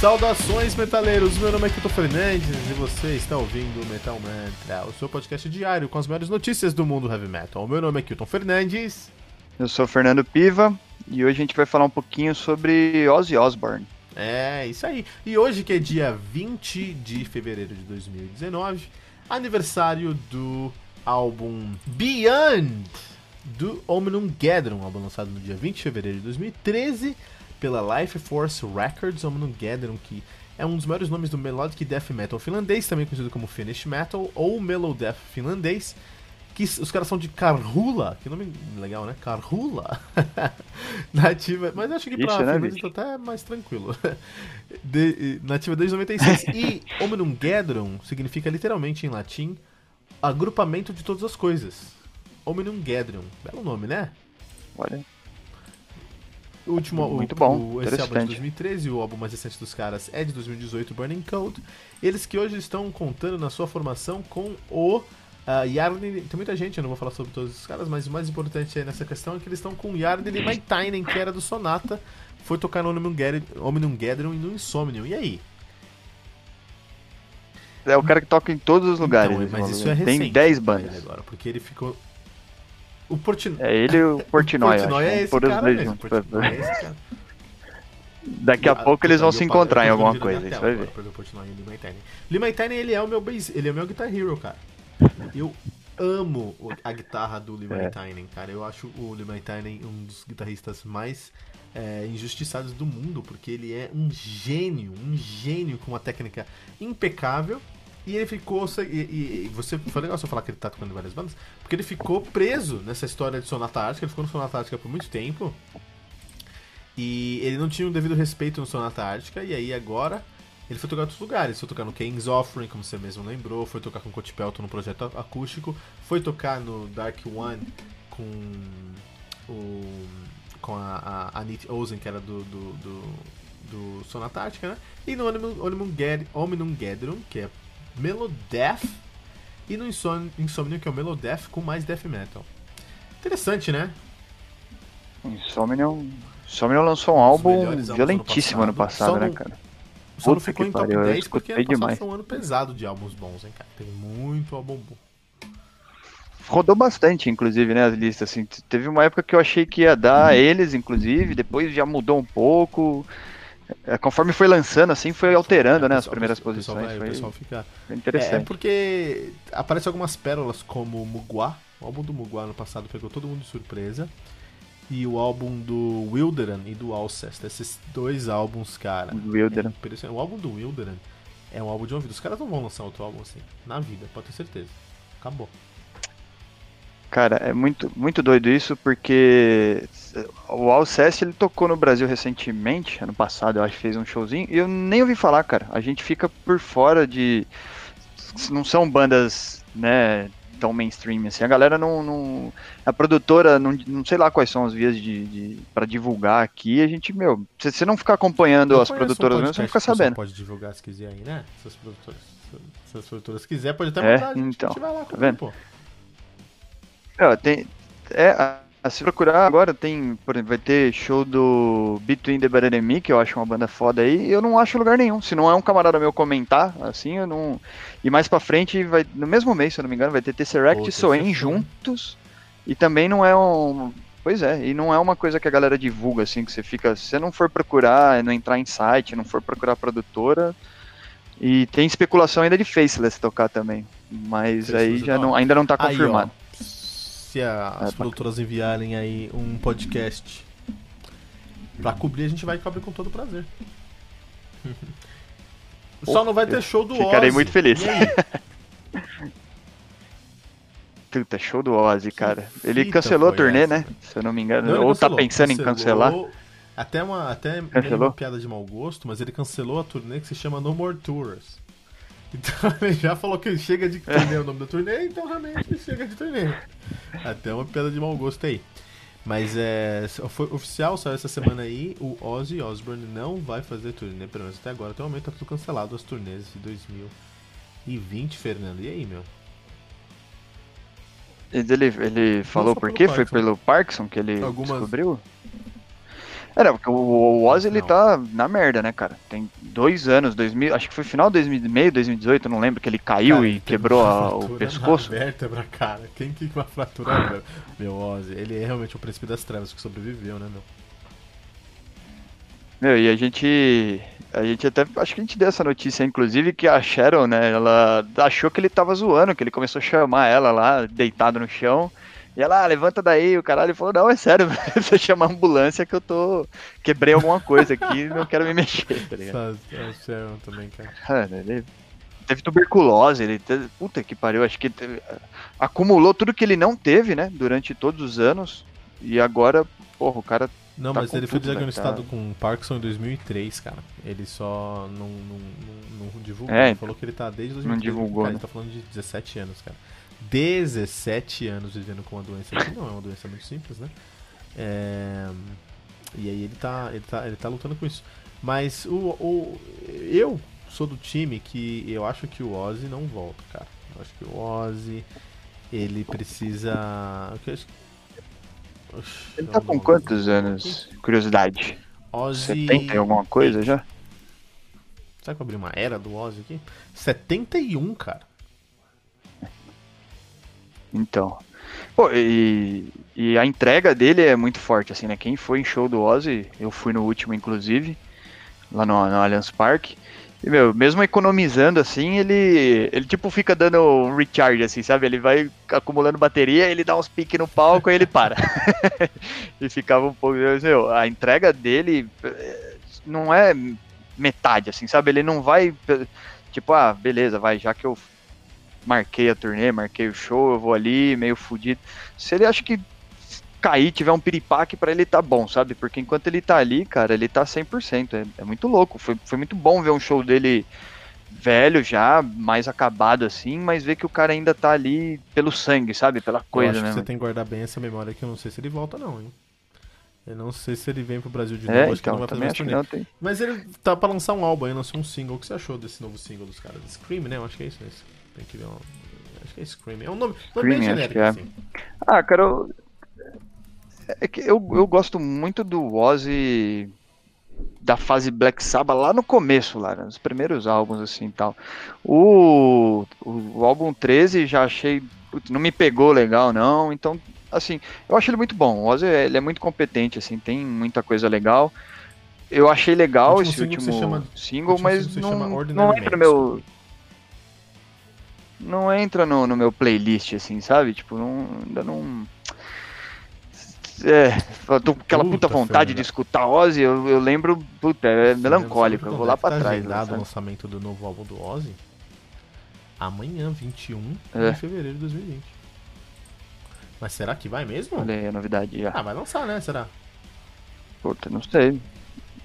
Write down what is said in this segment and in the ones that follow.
Saudações, metaleiros! Meu nome é Kito Fernandes e você está ouvindo o Metal Mantra, o seu podcast diário com as maiores notícias do mundo heavy metal. Meu nome é Kilton Fernandes. Eu sou o Fernando Piva e hoje a gente vai falar um pouquinho sobre Ozzy Osbourne. É, isso aí. E hoje que é dia 20 de fevereiro de 2019, aniversário do álbum Beyond do Omnium Gathering, álbum lançado no dia 20 de fevereiro de 2013 pela Life Force Records, Gathering, que é um dos maiores nomes do melodic death metal finlandês, também conhecido como Finnish Metal ou Mellow Death finlandês. Que os caras são de Karhula, que nome legal, né? Karhula. nativa, mas acho que pra Isso, né, finlandês tá até mais tranquilo. De, nativa desde 96. E Gathering significa literalmente em latim agrupamento de todas as coisas. Gathering. Belo nome, né? Olha, O último, Muito o, bom, o, esse álbum é de interessante. 2013, o álbum mais recente dos caras é de 2018, Burning Cold. Eles que hoje estão contando na sua formação com o uh. Tem muita gente, eu não vou falar sobre todos os caras, mas o mais importante aí nessa questão é que eles estão com o e Maitainen, que era do Sonata, foi tocar no Omnium Gathering e no Insomnium. E aí? é o cara que toca em todos os lugares. Então, mas isso é recente. Tem 10 pra ele bandas. Agora, porque ele ficou. O. É ele e o Portnoy, acho. é esse cara mesmo. juntos. Portnoy é esse cara. Daqui a Ah, pouco eles vão puta, se encontrar em alguma coisa, tela vai ver. o e o. Lee Maitane, ele é o meu bass, ele é o meu Guitar Hero, cara. Eu amo o- a guitarra do Lee É. Cara. Eu acho o Maitane um dos guitarristas mais é, injustiçados do mundo, porque ele é um gênio, um gênio com uma técnica impecável. E ele ficou. E, e- e você foi legal você falar que ele tá tocando em várias bandas, porque ele ficou preso nessa história de Sonata Ártica. Ele ficou no Sonata Ártica por muito tempo. E ele não tinha o devido respeito no Sonata Ártica, e aí agora ele foi tocar em outros lugares. Foi tocar no King's Offering, como você mesmo lembrou, foi tocar com Coach Pelton no projeto acústico, foi tocar no Dark One com o. com a, a Anit Ozen, que era do, do, do, do né? E no Gad- Omnium Gathering, que é Melodeath, e no Insom- Insomnium, que é o Melodeath com mais Death Metal. Interessante, né? Insomnium, Insomnium lançou um álbum violentíssimo ano ano passado. passado, Só né, não- cara? Só não ficou em top pariu, eu 10 porque ano passado demais. foi um ano pesado de álbuns bons, hein, cara. Teve muito álbum bom. Rodou bastante, inclusive, né, as listas, assim. Teve uma época que eu achei que ia dar eles, inclusive, depois já mudou um pouco. É, Conforme foi lançando, assim, foi alterando, né, as O pessoal- primeiras o pessoal posições. vai- Foi pessoal fica... foi É, interessante. é porque aparecem algumas pérolas como Mugwa. O álbum do Mugwa no passado pegou todo mundo de surpresa. E o álbum do Wilderan e do Alcest. Esses dois álbuns, cara. Wilderan. É o álbum do Wilderan é um álbum de ouvido. Os caras não vão lançar outro álbum assim. Na vida, pode ter certeza. Acabou. Cara, é muito, muito doido isso, porque o Alcest ele tocou no Brasil recentemente, ano passado, eu acho que fez um showzinho, e eu nem ouvi falar, cara. A gente fica por fora de. Não são bandas, né, tão mainstream assim. A galera não. não- a produtora, não, não sei lá quais são as vias de, de para divulgar aqui. A gente, meu, se você não ficar acompanhando Eu as conheço um produtoras mesmo, você não fica sabendo. Pode divulgar se quiser aí, né? Se as produtoras, se as produtoras quiser, pode até É, mandar. a gente, então, a gente vai lá tá vendo? pô. É, tem, é, se procurar agora tem, por exemplo, vai ter show do Between the Bad and Me, que eu acho uma banda foda aí, e eu não acho lugar nenhum. Se não é um camarada meu comentar, assim, eu não. E mais pra frente, vai, no mesmo mês, se eu não me engano, vai ter Tesseract e Soen Tesseract. juntos. E também não é um. Pois é, e não é uma coisa que a galera divulga, assim, que você fica. Se você não for procurar, não entrar em site, não for procurar produtora. E tem especulação ainda de Faceless tocar também. Mas Faceless aí é já não, ainda não tá Aí, confirmado. ó, se a- as bacana. produtoras enviarem aí um podcast pra cobrir, a gente vai cobrir com todo prazer. Só não vai ter show do Ozzy. Ficarei muito feliz. Puta, show do Ozzy, cara. Ele cancelou a turnê, essa, né? Se eu não me engano. Não, Ou tá cancelou. pensando em Cancelou. cancelar. Até uma, até uma piada de mau gosto, mas ele cancelou a turnê que se chama No More Tours. Então ele já falou que chega de turnê é o nome da turnê, então realmente chega de turnê. Até uma piada de mau gosto aí. Mas é. Foi oficial, saiu essa semana aí, o Ozzy Osbourne não vai fazer turnê, pelo menos até agora. Até o momento tá tudo cancelado as turnês de 2020, Fernando. E aí, meu? Ele, ele falou por quê? Foi pelo Parkinson que ele Algumas- descobriu? Era, porque o, o Ozzy ele Não. tá na merda, né, cara? Tem dois anos, 2000, acho que foi final de 2006, 2018, eu não lembro, que ele caiu Cara, e quebrou uma a- o pescoço. Na vértebra, cara. Quem que vai fraturar, meu? Meu Ozzy, ele é realmente o príncipe das trevas que sobreviveu, né, meu? Meu, e a gente. A gente até. Acho que a gente deu essa notícia, inclusive, que a Sharon, né? Ela achou que ele tava zoando, que ele começou a chamar ela lá, deitado no chão. E ela, ah, levanta daí, o caralho ele falou, não, é sério, você chama a ambulância que eu tô. Quebrei alguma coisa aqui e não quero me mexer, tá ligado? Também, cara. Cara, ele teve tuberculose, ele teve, puta que pariu, acho que teve- acumulou tudo que ele não teve, né, durante todos os anos, e agora, porra, o cara, Não, Tá mas ele foi tudo, né, diagnosticado cara? com Parkinson em 2003, cara. Ele só não, não, não, não divulgou. É, ele falou que ele tá desde 2003. não divulgou, Cara, né? ele tá falando de 17 anos, cara. 17 anos vivendo com uma doença que não é uma doença muito simples, né? É, E aí ele tá, ele, tá, ele tá lutando com isso. Mas o, o, eu sou do time que eu acho que o Ozzy não volta, cara. Eu acho que o Ozzy, ele precisa... ele tá com quantos anos? Curiosidade. Ozzy... 70 e alguma coisa já? Será que eu abri uma era do Ozzy aqui? 71, cara. Então. Pô, e, e a entrega dele é muito forte, assim, né? Quem foi em show do Ozzy, eu fui no último, inclusive, lá no, no Allianz Parque. E, meu, mesmo economizando, assim, ele, ele, tipo, fica dando um recharge, assim, sabe? Ele vai acumulando bateria, ele dá uns piques no palco e ele para. e ficava um pouco... Meu, a entrega dele eh, não é metade, assim, sabe? Ele não vai, tipo, ah, beleza, vai, já que eu marquei a turnê, marquei o show, eu vou ali, meio fudido. Se ele acha que cair, tiver um piripaque pra ele tá bom, sabe? Porque enquanto ele tá ali, cara, ele tá 100%. É, é muito louco. Foi, foi muito bom ver um show dele velho já, mais acabado assim, mas ver que o cara ainda tá ali pelo sangue, sabe? Pela eu coisa acho que mesmo. você tem que guardar bem essa memória que eu não sei se ele volta não, hein? Eu não sei se ele vem pro Brasil de novo, É, acho que não então, vai fazer mais que turnê. não tem. Mas ele tá pra lançar um álbum aí, lançou um single. O que você achou desse novo single dos caras? Scream, né? Eu acho que é isso. Esse. Tem que ver uma... Acho que é Scream. É um nome, nome bem Scream, acho genérico, que é. assim. Ah, cara, eu, é que eu, eu gosto muito do Ozzy da fase Black Sabbath lá no começo, lá, nos primeiros álbuns assim e tal. O, o, o álbum 13 já achei, putz, não me pegou legal não, então assim, eu acho ele muito bom. O Ozzy ele é muito competente assim, tem muita coisa legal. Eu achei legal último esse single último chama- single, mas single se não, não entra no Man, meu não entra no, no meu playlist, assim, sabe? Tipo, não, ainda não. É, tô com aquela puta, Puta, vontade de escutar Ozzy, eu, eu lembro, puta, é melancólico, eu vou lá pra tá trás. o lançamento do novo álbum do Ozzy? Amanhã, 21 É. de fevereiro de 2020. Mas será que vai mesmo? Olha aí a novidade já. Ah, vai lançar, né? Será? Puta, não sei.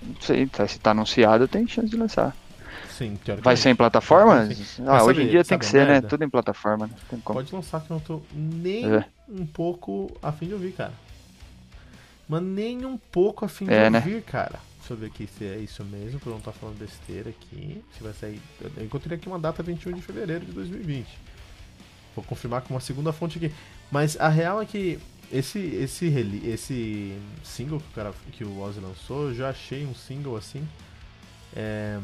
Não sei, tá- se tá anunciado, tem chance de lançar. Sim, teoricamente. Vai ser em plataforma? Ah, hoje em dia tem que ser, né? Tudo em plataforma, né? Pode lançar que eu não tô nem É. um pouco a fim de ouvir, cara. Mas nem um pouco a fim de É, né? ouvir, cara. Deixa eu ver aqui se é isso mesmo, pra eu não estar falando besteira aqui. Se vai sair. Eu encontrei aqui uma data 21 de fevereiro de 2020. Vou confirmar com uma segunda fonte aqui. Mas a real é que esse esse esse single que o cara que o Ozzy lançou, eu já achei um single assim. É,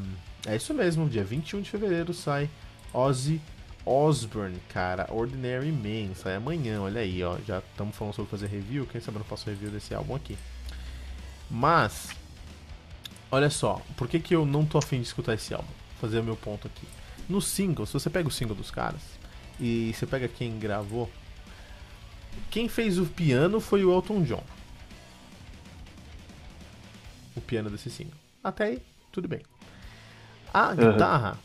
é isso mesmo, dia 21 de fevereiro sai Ozzy Osbourne, cara, Ordinary Man, sai amanhã, olha aí, ó, já estamos falando sobre fazer review, quem sabe eu não faço review desse álbum aqui. Mas, olha só, por que, que eu não tô afim de escutar esse álbum? Fazer o meu ponto aqui. No single, se você pega o single dos caras e você pega quem gravou, quem fez o piano foi o Elton John. O piano desse single. Até aí, tudo bem. A guitarra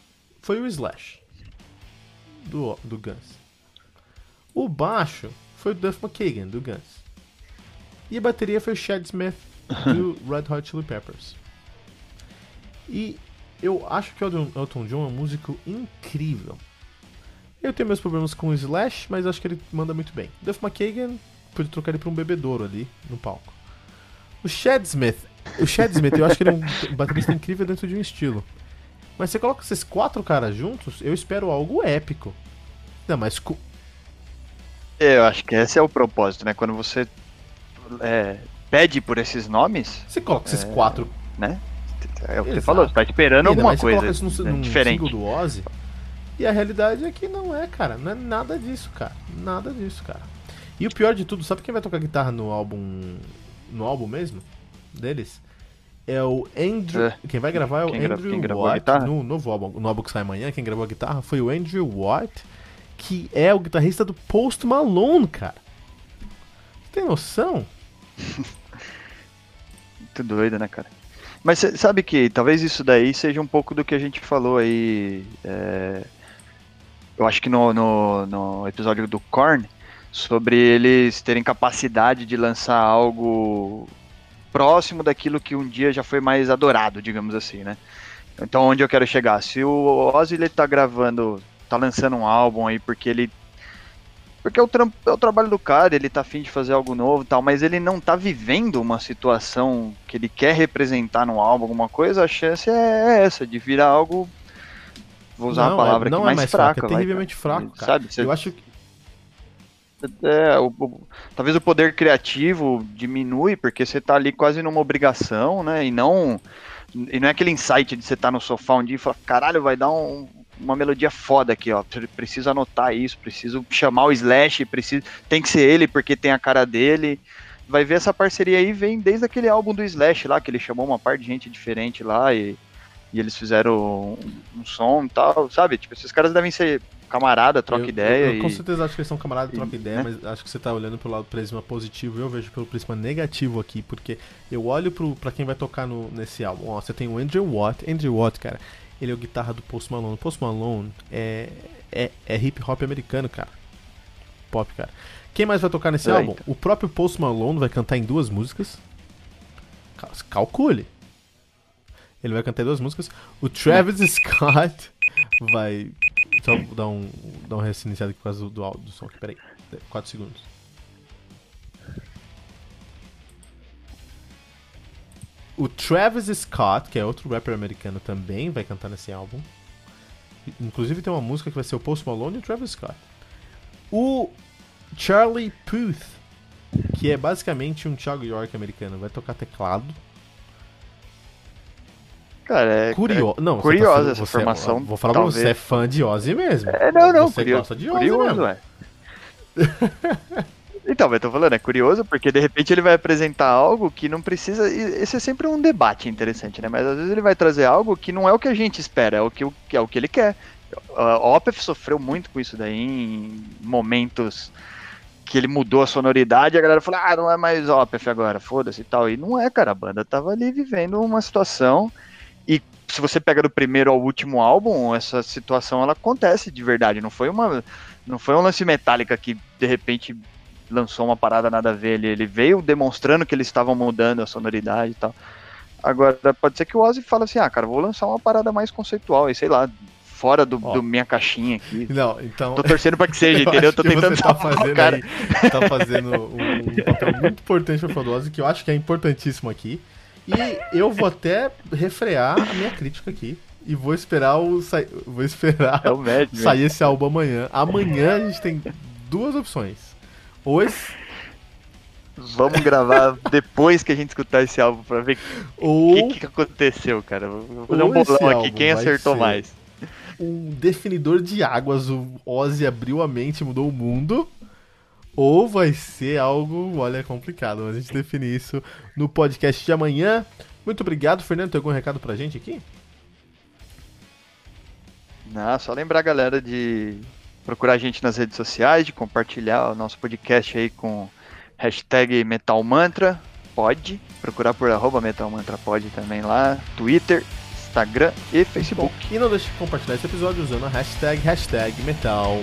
foi o Slash do, do Guns. O baixo foi o Duff McKagan do Guns. E a bateria foi o Chad Smith do Red Hot Chili Peppers. E eu acho que o Elton- John é um músico incrível. Eu tenho meus problemas com o Slash, mas acho que ele manda muito bem. Duff McKagan, pude trocar ele pra um bebedouro ali no palco. O Chad Smith, o Chad Smith, eu acho que ele é um baterista incrível dentro de um estilo. Mas você coloca esses quatro caras juntos, eu espero algo épico. Não, mas co- Eu acho que esse é o propósito, né? Quando você é, pede por esses nomes, você coloca esses quatro né? É o que você falou, você tá esperando Ainda alguma mais você coisa coloca isso num, né, num diferente. do Ozzy. E a realidade é que não é, cara. Não é nada disso, cara. Nada disso, cara. E o pior de tudo, sabe quem vai tocar guitarra no álbum. No álbum mesmo? Deles? É o Andrew. É. Quem vai gravar é o Quem Andrew quem guitarra? No novo álbum, no álbum que sai amanhã, quem gravou a guitarra foi o Andrew Watt, que é o guitarrista do Post Malone, cara. Você tem noção? Muito doido, né, cara? Mas sabe que talvez isso daí seja um pouco do que a gente falou aí. é, Eu acho que no, no, no episódio do Korn, sobre eles terem capacidade de lançar algo próximo daquilo que um dia já foi mais adorado, digamos assim, né? Então, onde eu quero chegar? Se o Ozzy ele tá gravando, tá lançando um álbum aí porque ele porque é o, é o trabalho do cara, ele tá afim de fazer algo novo e tal, mas ele não tá vivendo uma situação que ele quer representar no álbum, alguma coisa, a chance é essa, de virar algo. Vou usar não, uma palavra é, não aqui é mais, mais fraca. fraco, é vai, terrivelmente cara. fraco, cara. Sabe? Cê- Eu acho que. É, o- o- talvez o poder criativo diminui, porque você tá ali quase numa obrigação, né? E não. E não é aquele insight de você estar no sofá um dia e falar, caralho, vai dar um- uma melodia foda aqui, ó. Pre- Preciso anotar isso, preciso chamar o Slash, preciso, tem que ser ele porque tem a cara dele. Vai ver essa parceria aí, vem desde aquele álbum do Slash lá, que ele chamou uma parte de gente diferente lá e, e eles fizeram um, um som e tal, sabe? Tipo, esses caras devem ser camarada, troca eu, ideia. Eu, eu com e... certeza acho que eles são camaradas, e- troca ideia, né? mas acho que você tá olhando pelo lado prisma positivo, eu vejo pelo prisma negativo aqui, porque eu olho pro, pra quem vai tocar no, nesse álbum. Ó, você tem o Andrew Watt. Andrew Watt, cara, ele é o guitarra do Post Malone. O Post Malone é, é, é hip hop americano, cara. Pop, cara. Quem mais vai tocar nesse É, álbum? então. O próprio Post Malone vai cantar em duas músicas. Cal- Calcule. Ele vai cantar em duas músicas. O Travis Scott vai. Só dar um, dar um reiniciado aqui por causa do, do, áudio- do som aqui. Peraí. 4 segundos. O Travis Scott, que é outro rapper americano, também vai cantar nesse álbum. Inclusive tem uma música que vai ser o Post Malone e o Travis Scott. O Charlie Puth, que é basicamente um Thiago York americano, vai tocar teclado. Cara, é. Curio... não, você curiosa tá- essa você é- formação, vou falar pra talvez. você, é fã de Ozzy mesmo. É, não, não, Você curioso. gosta de Ozzy curioso, mesmo. é. então, eu tô falando, é curioso porque de repente ele vai apresentar algo que não precisa. Esse é sempre um debate interessante, né? Mas às vezes ele vai trazer algo que não é o que a gente espera, é o que, é o que ele quer. A Opeth sofreu muito com isso daí em momentos que ele mudou a sonoridade e a galera falou, ah, não é mais Opeth agora, foda-se e tal. E não é, cara, a banda tava ali vivendo uma situação se você pega do primeiro ao último álbum, essa situação ela acontece de verdade, não foi uma não foi um lance Metallica que de repente lançou uma parada nada a ver, ele, ele veio demonstrando que eles estavam mudando a sonoridade e tal. Agora, pode ser que o Ozzy fale assim, ah, cara, vou lançar uma parada mais conceitual, e sei lá, fora do, do minha caixinha aqui. Não, então. Tô torcendo pra que seja, Eu entendeu? Tô tentando você tá fazendo cara. aí, tá fazendo um, um papel muito importante pra Fodose, que eu acho que é importantíssimo aqui. E eu vou até refrear a minha crítica aqui. E vou esperar o. Vou esperar É o médio. sair esse álbum amanhã. Amanhã a gente tem duas opções. Ou esse, Vamos gravar depois que a gente escutar esse álbum pra ver o que, que aconteceu, cara. Vou fazer um bolão aqui, quem acertou mais. um definidor de águas. O Ozzy abriu a mente, mudou o mundo. Ou vai ser algo, olha, complicado. Mas a gente define isso no podcast de amanhã. Muito obrigado, Fernando. Tem algum recado pra gente aqui? Não, só lembrar a galera de procurar a gente nas redes sociais, de compartilhar o nosso podcast aí com hashtag Metal Mantra, pode. Procurar por arroba Metal Mantra pode também lá, Twitter, Instagram e Facebook. E não deixe de compartilhar esse episódio usando a hashtag, hashtag Metal